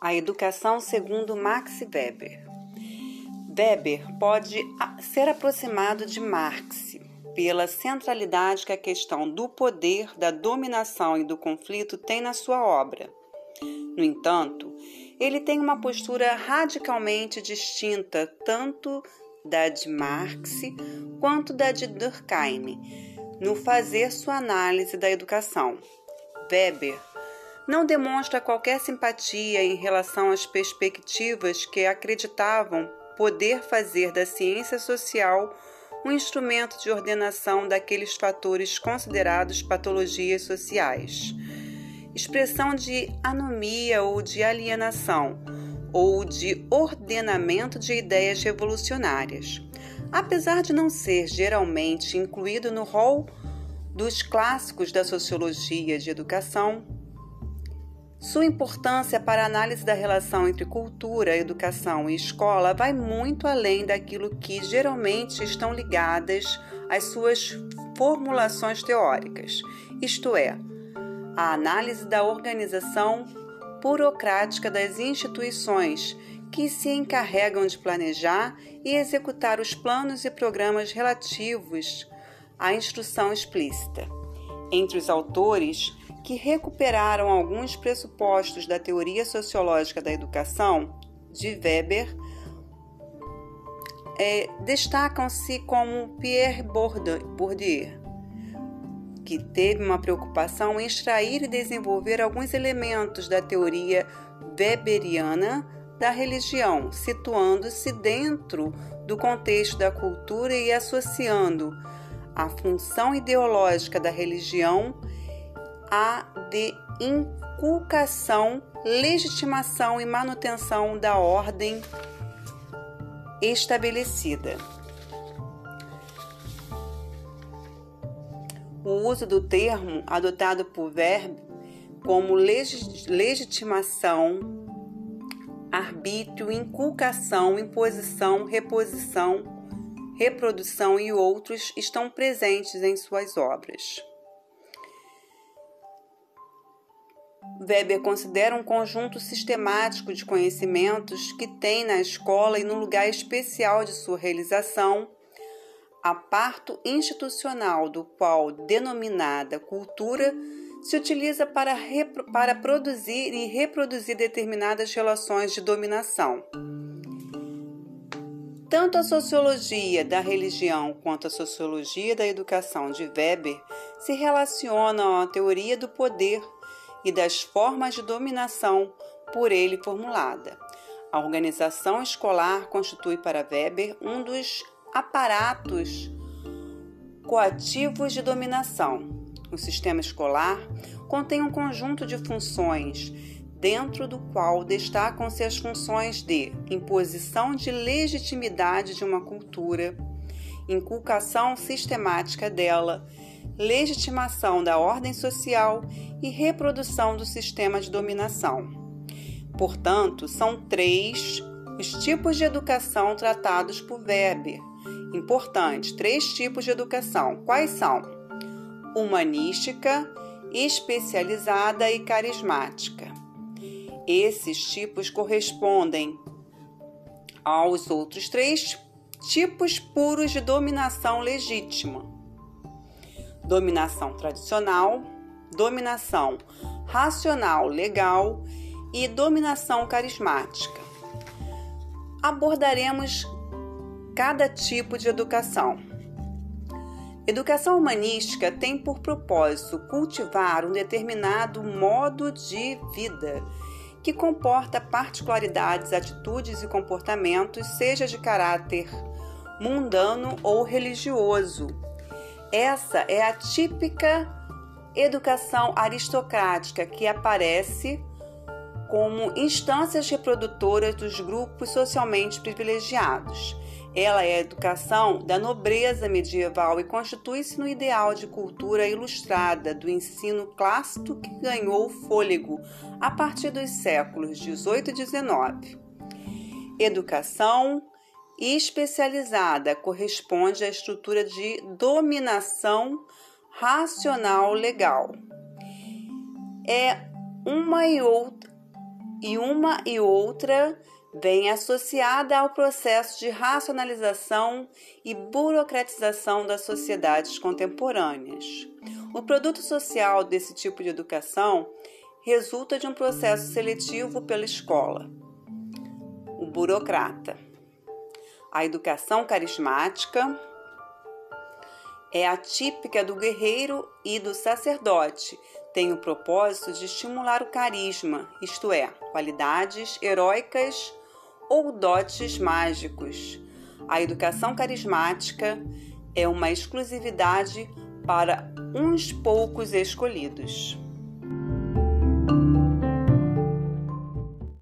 A educação segundo Max Weber. Weber pode ser aproximado de Marx pela centralidade que a questão do poder, da dominação e do conflito tem na sua obra. No entanto, ele tem uma postura radicalmente distinta tanto da de Marx quanto da de Durkheim no fazer sua análise da educação. Weber não demonstra qualquer simpatia em relação às perspectivas que acreditavam poder fazer da ciência social um instrumento de ordenação daqueles fatores considerados patologias sociais. Expressão de anomia ou de alienação, ou de ordenamento de ideias revolucionárias. Apesar de não ser geralmente incluído no rol dos clássicos da sociologia de educação, sua importância para a análise da relação entre cultura, educação e escola vai muito além daquilo que geralmente estão ligadas às suas formulações teóricas, isto é, a análise da organização burocrática das instituições que se encarregam de planejar e executar os planos e programas relativos à instrução explícita. Entre os autores que recuperaram alguns pressupostos da teoria sociológica da educação de Weber, é, destacam-se como Pierre Bourdieu, que teve uma preocupação em extrair e desenvolver alguns elementos da teoria weberiana da religião, situando-se dentro do contexto da cultura e associando a função ideológica da religião a de inculcação, legitimação e manutenção da ordem estabelecida. O uso do termo adotado por verbo como legitimação, arbítrio, inculcação, imposição, reposição, reprodução e outros estão presentes em suas obras. Weber considera um conjunto sistemático de conhecimentos que tem na escola e no lugar especial de sua realização a parto institucional do qual, denominada cultura, se utiliza para, para produzir e reproduzir determinadas relações de dominação. Tanto a sociologia da religião quanto a sociologia da educação de Weber se relacionam à teoria do poder e das formas de dominação por ele formulada. A organização escolar constitui para Weber um dos aparatos coativos de dominação. O sistema escolar contém um conjunto de funções, dentro do qual destacam-se as funções de imposição de legitimidade de uma cultura, inculcação sistemática dela, legitimação da ordem social e reprodução do sistema de dominação. Portanto, são três os tipos de educação tratados por Weber. Importante, três tipos de educação. Quais são? Humanística, especializada e carismática. Esses tipos correspondem aos outros três tipos puros de dominação legítima: dominação tradicional, dominação racional legal e dominação carismática. Abordaremos cada tipo de educação. Educação humanística tem por propósito cultivar um determinado modo de vida que comporta particularidades, atitudes e comportamentos, seja de caráter mundano ou religioso. Essa é a típica educação aristocrática que aparece como instâncias reprodutoras dos grupos socialmente privilegiados. Ela é a educação da nobreza medieval e constitui-se no ideal de cultura ilustrada do ensino clássico que ganhou fôlego a partir dos séculos 18 e 19. Educação especializada corresponde à estrutura de dominação racional legal. É uma e outra e uma e outra vem associada ao processo de racionalização e burocratização das sociedades contemporâneas. O produto social desse tipo de educação resulta de um processo seletivo pela escola. O burocrata. A educação carismática é a típica do guerreiro e do sacerdote, tem o propósito de estimular o carisma, isto é, qualidades heróicas ou dotes mágicos. A educação carismática é uma exclusividade para uns poucos escolhidos.